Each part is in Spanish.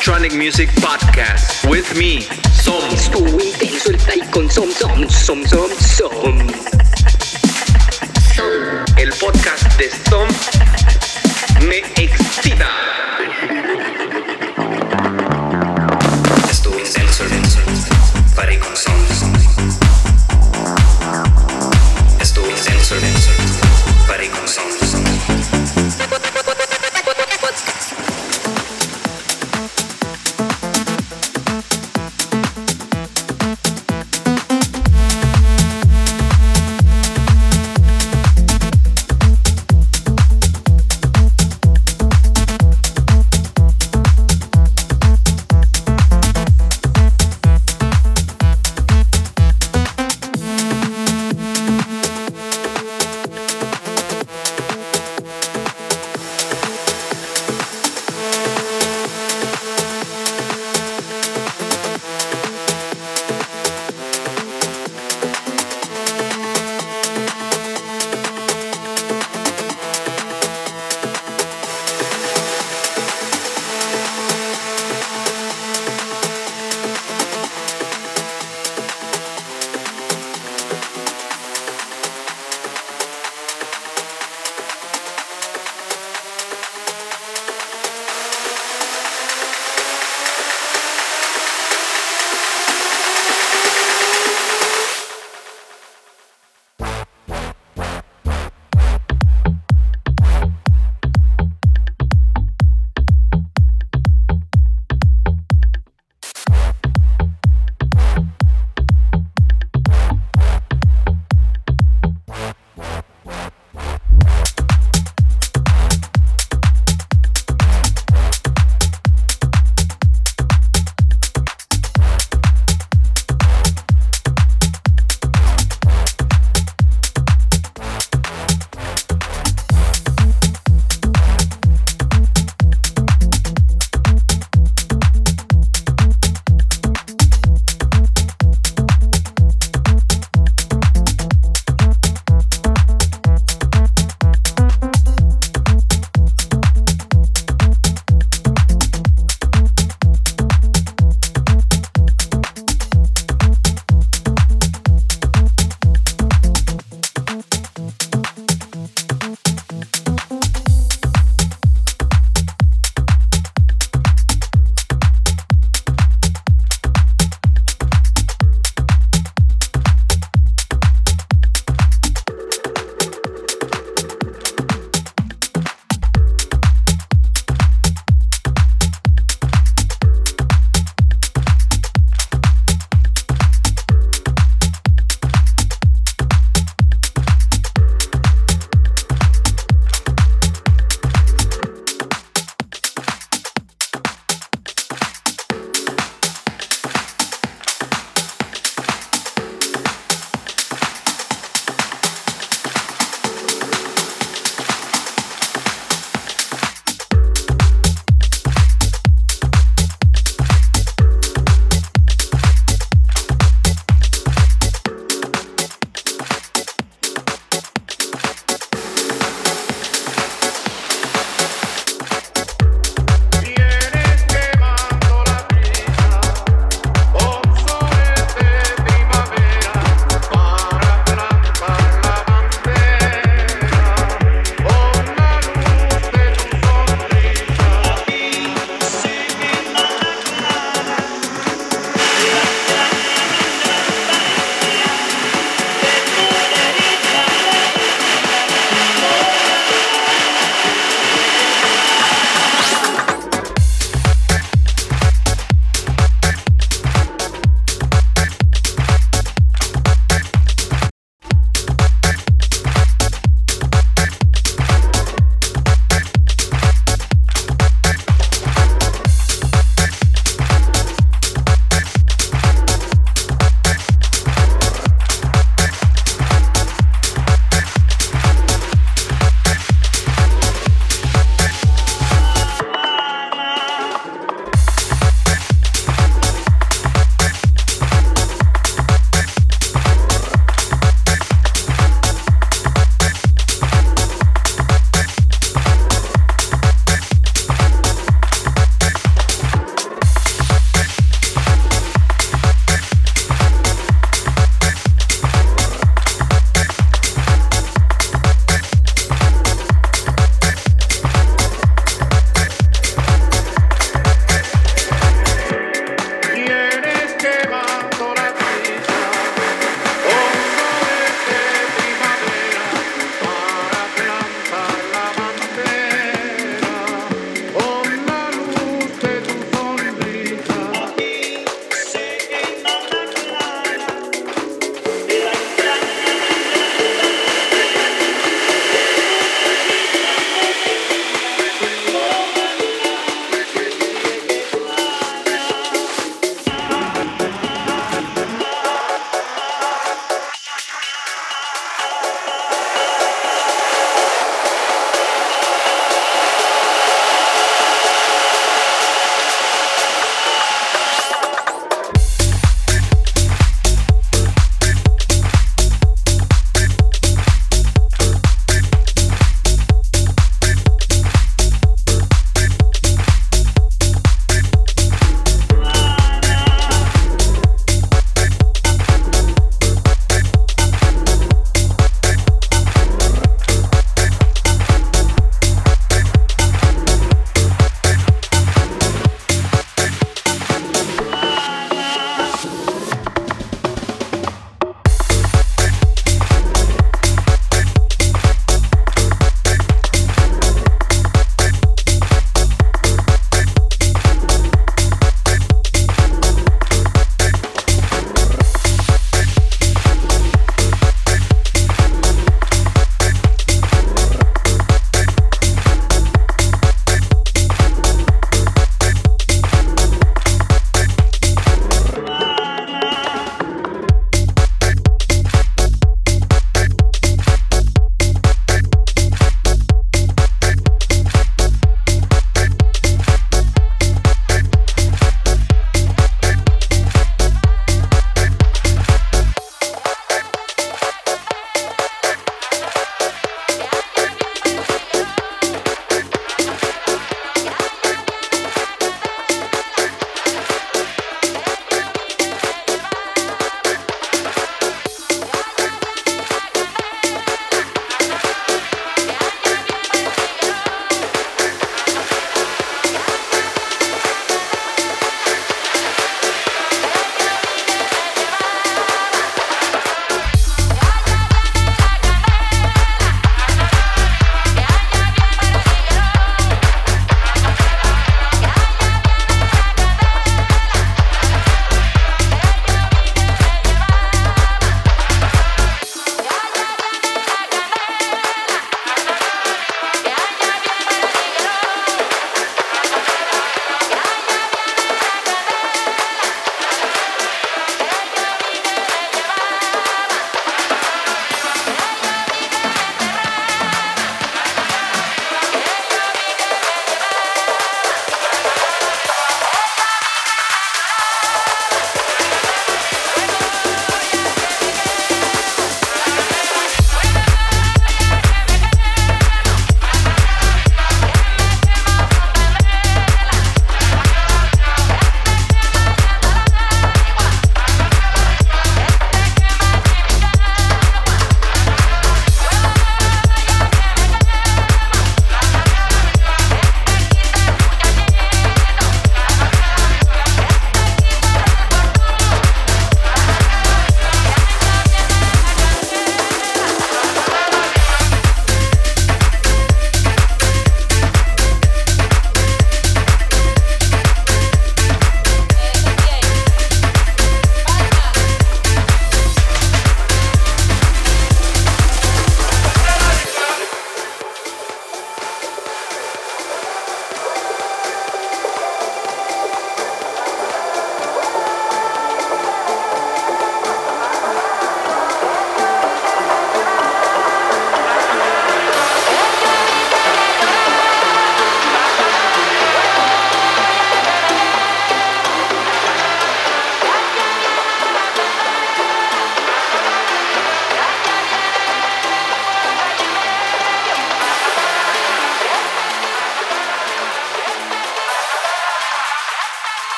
Electronic Music Podcast with me, Som. Intenso el tai con Som Som Som Som Som. El podcast de Som me excita. Estuvo intenso party con Som.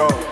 Go.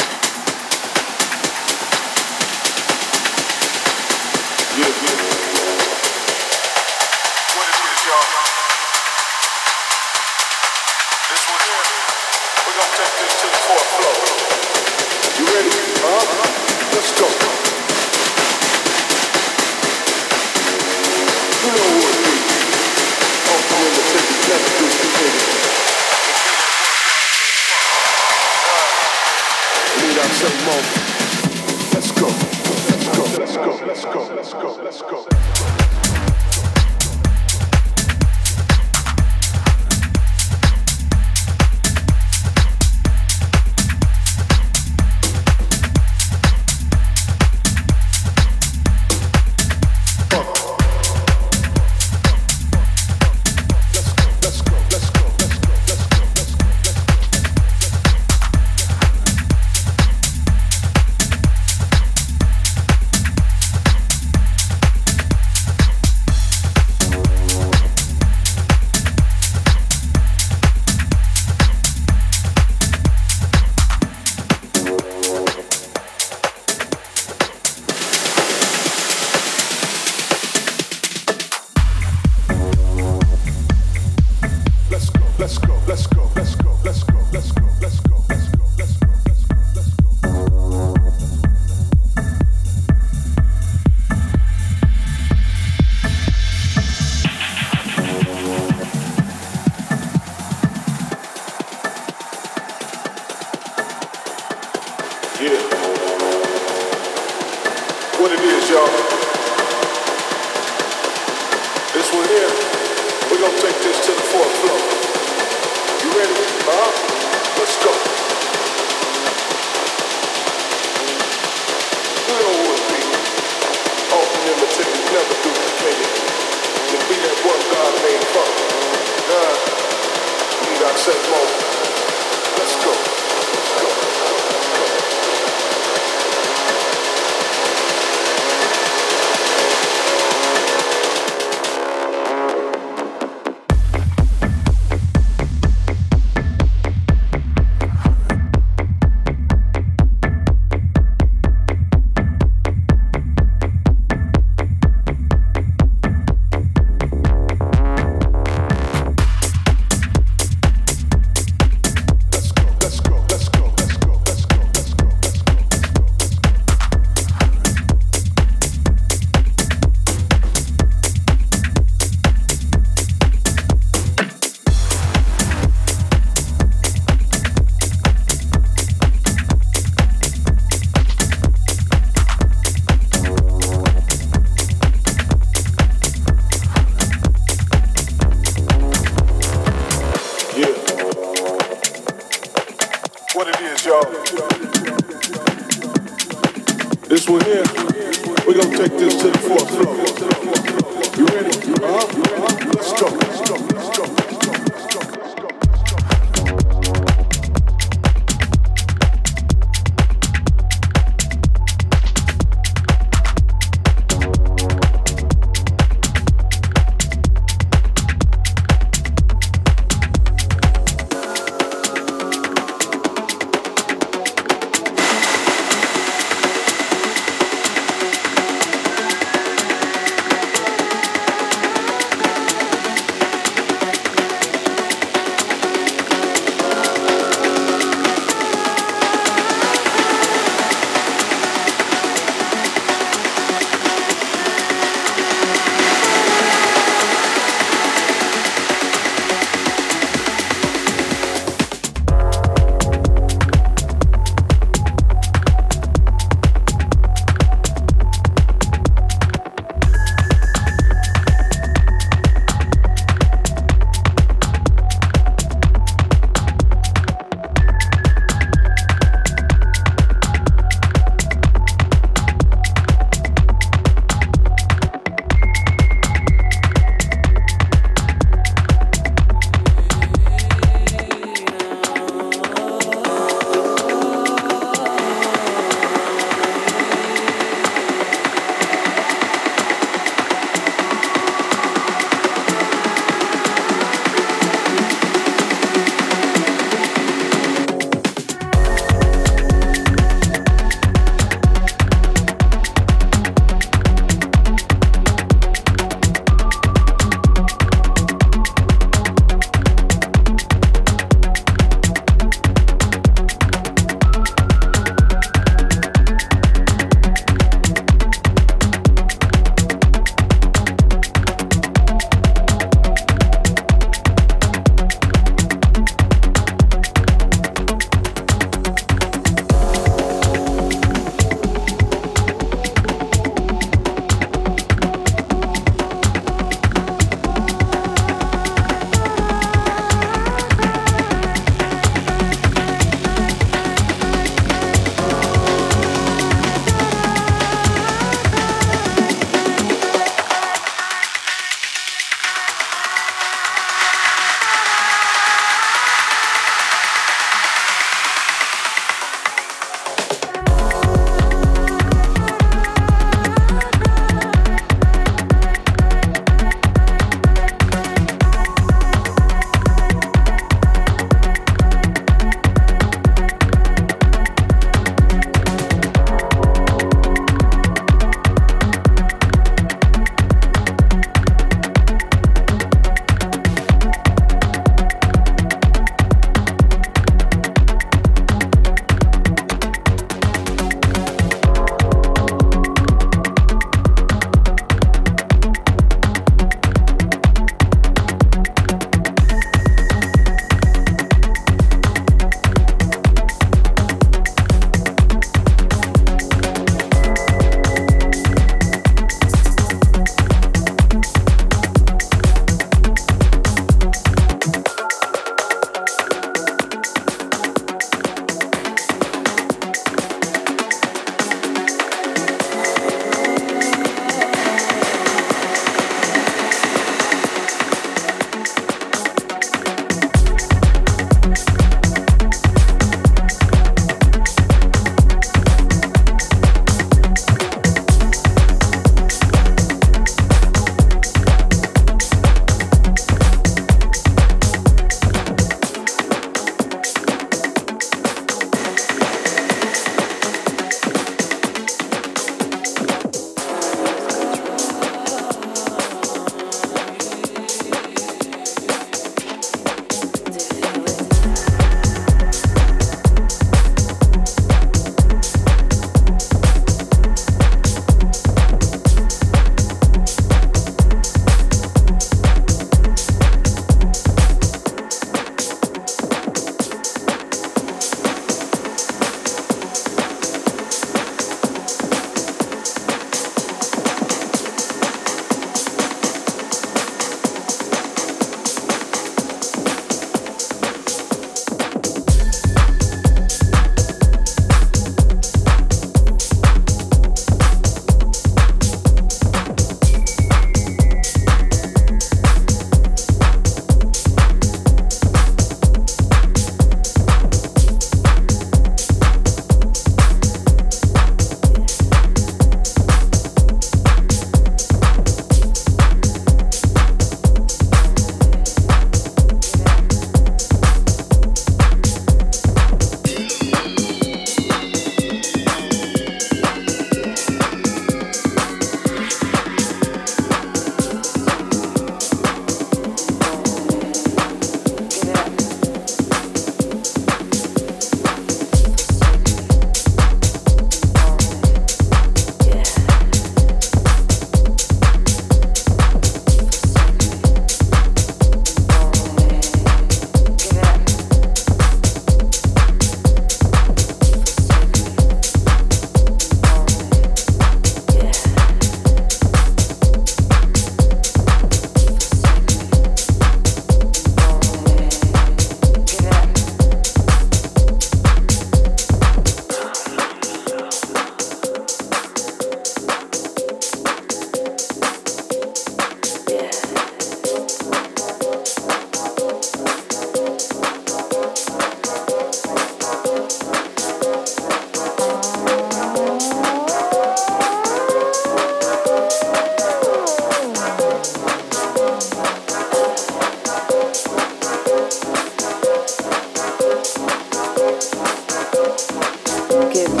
Okay.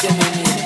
Curioso que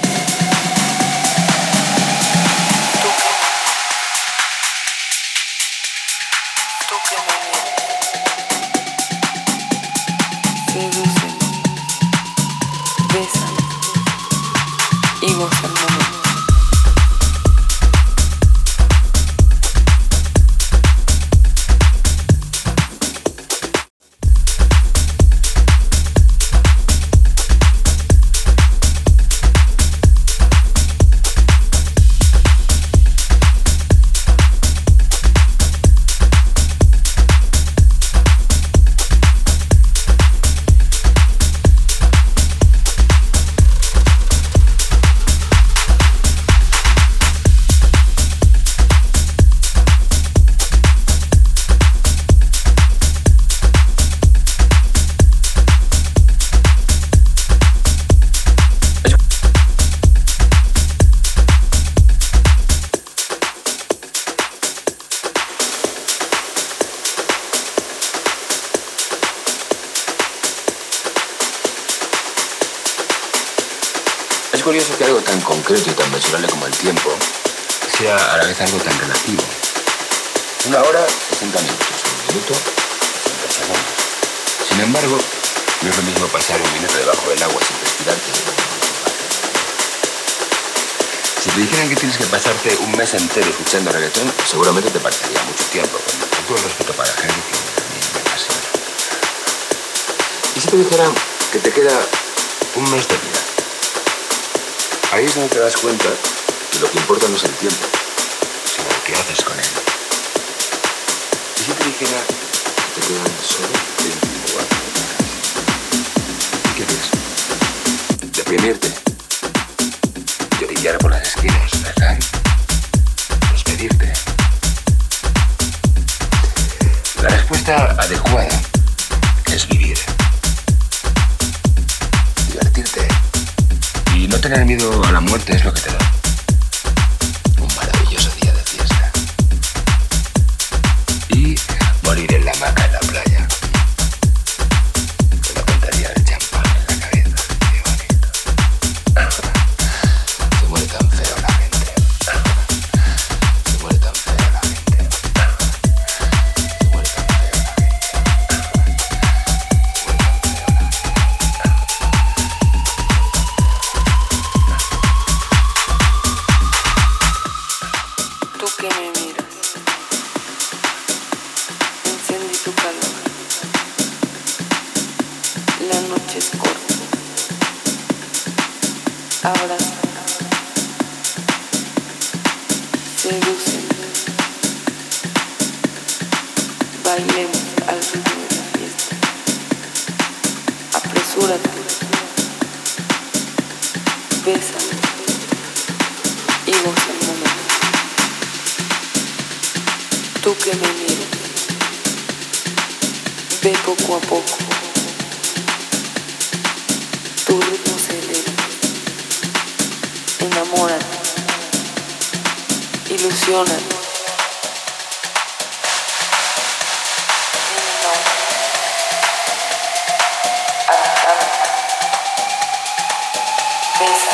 que lo que importa no es el tiempo, sino lo que haces con él. ¿Y si te dijera que te quedan solo 24 horas? ¿Y qué haces? Deprimirte. Llorillar por las esquinas, ¿verdad? Despedirte. La respuesta adecuada es vivir. Divertirte. Y no tener miedo a la muerte es lo que te da. feeling. You know,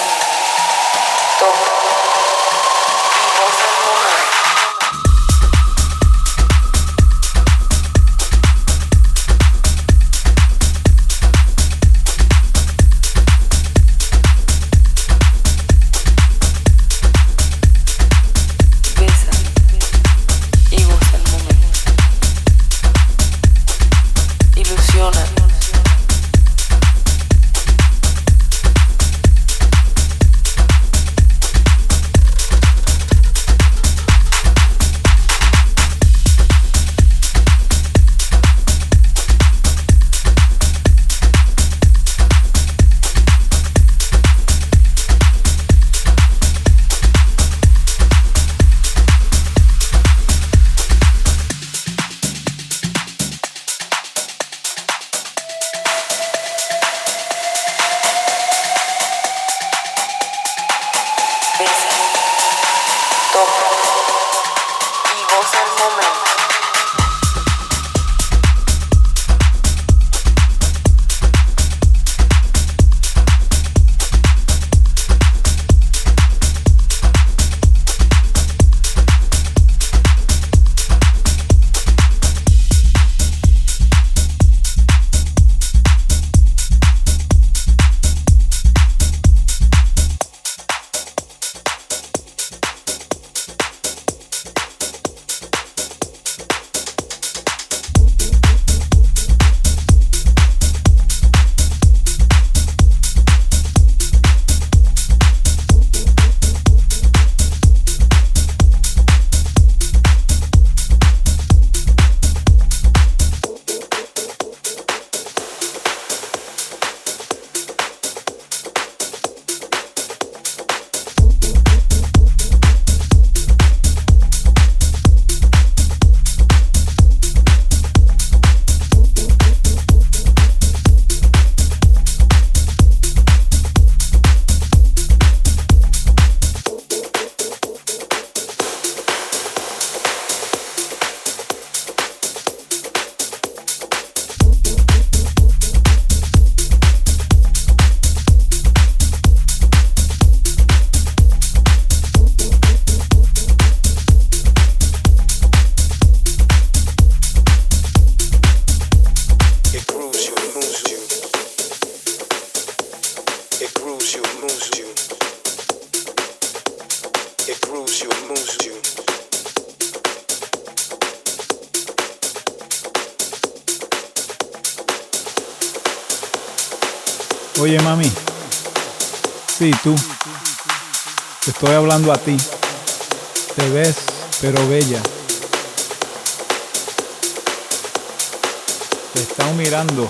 hablando a ti. Te ves, pero bella. Te estado mirando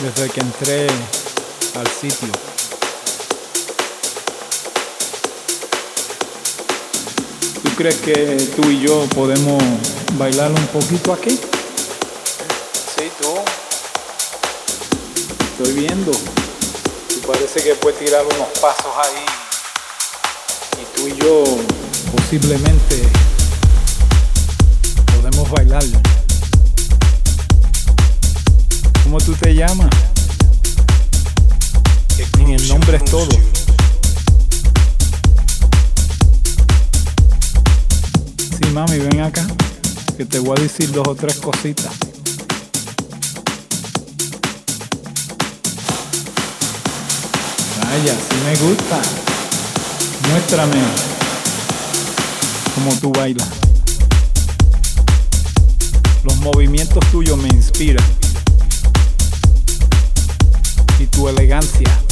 desde que entré al sitio. ¿Tú crees que tú y yo podemos bailar un poquito aquí? Sí, tú. Estoy viendo. Parece que puedes tirar unos pasos ahí. Y tú y yo posiblemente podemos bailar. ¿Cómo tú te llamas? Grooves el nombre es todo. Sí, mami, ven acá. Que te voy a decir dos o tres cositas. Vaya, sí me gusta. Muéstrame cómo tú bailas. Los movimientos tuyos me inspiran. Y tu elegancia.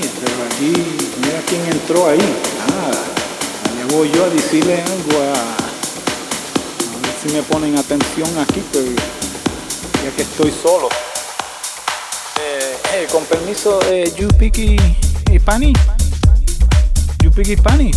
pero aquí, mira quién entró ahí. Nada. Me voy yo a decirle algo a, a ver si me ponen atención aquí, pero ya que estoy solo. Eh, eh, con permiso, eh, Yupiki y Pani. Yupiki y Pani.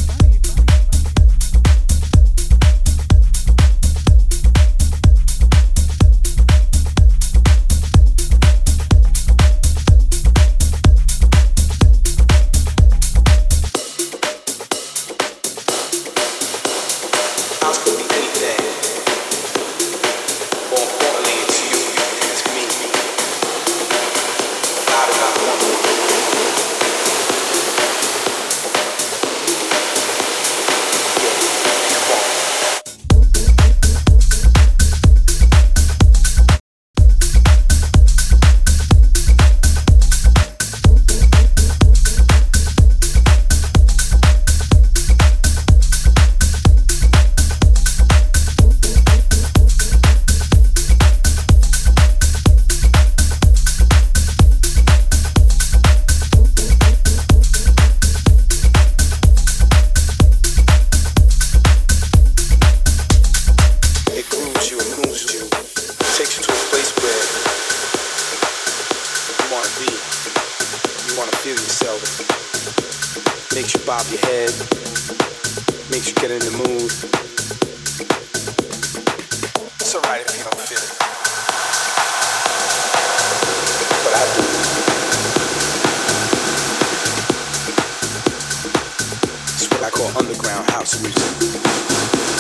house music.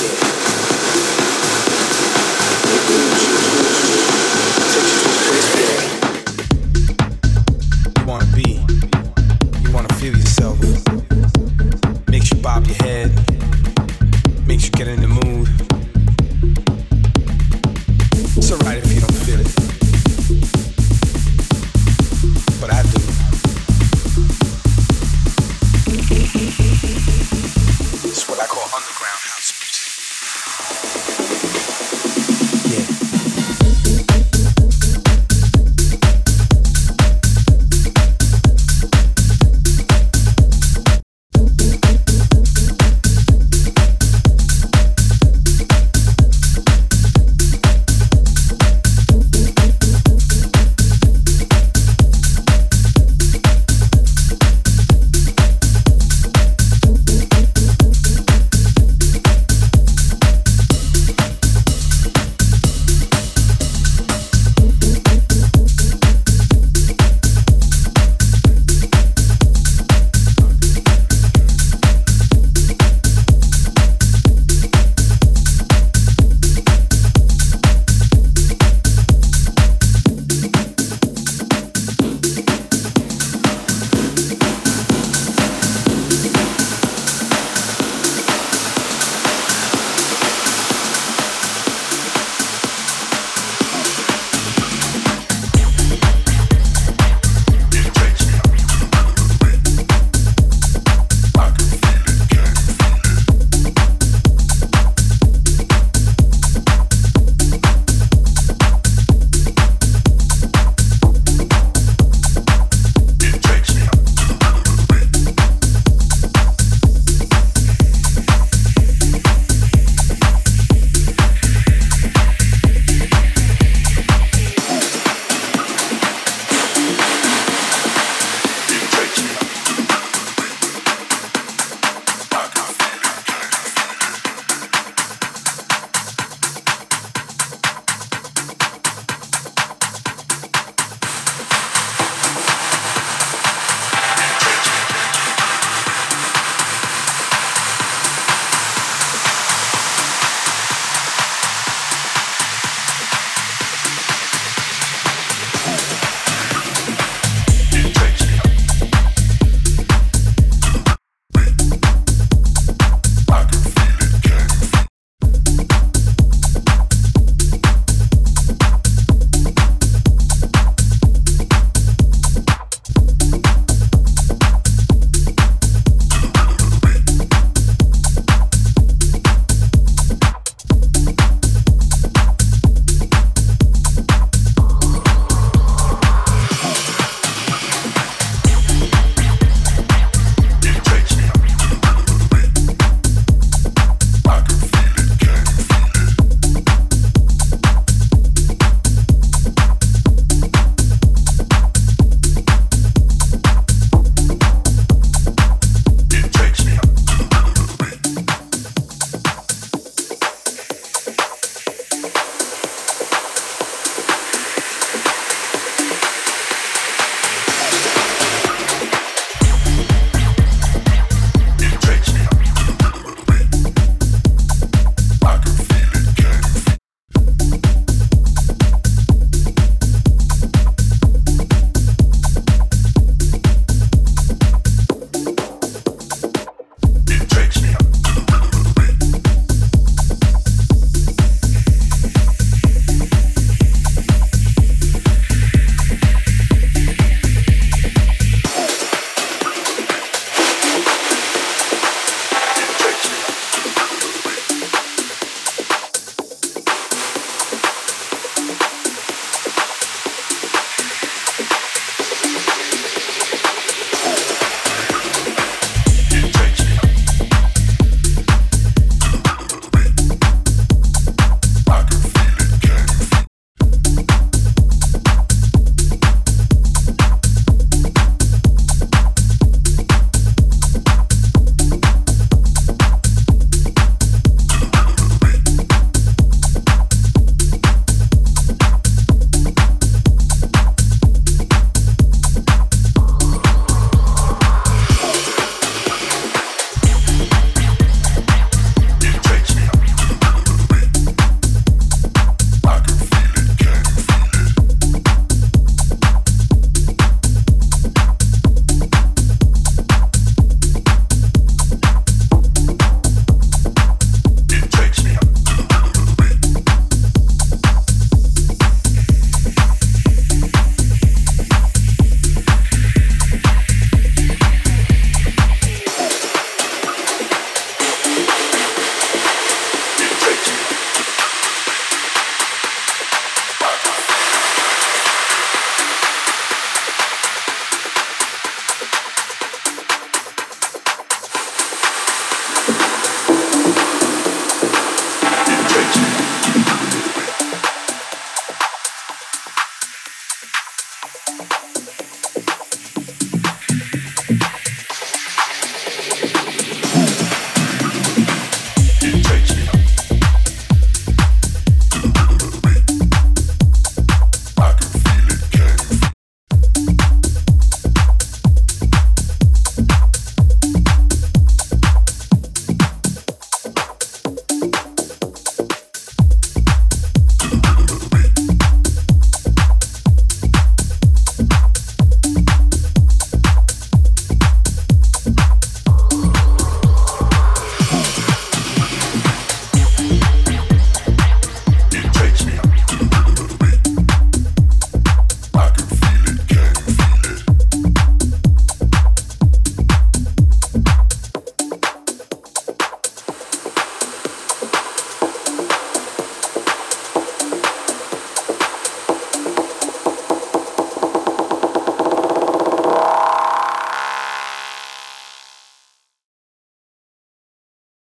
Yeah.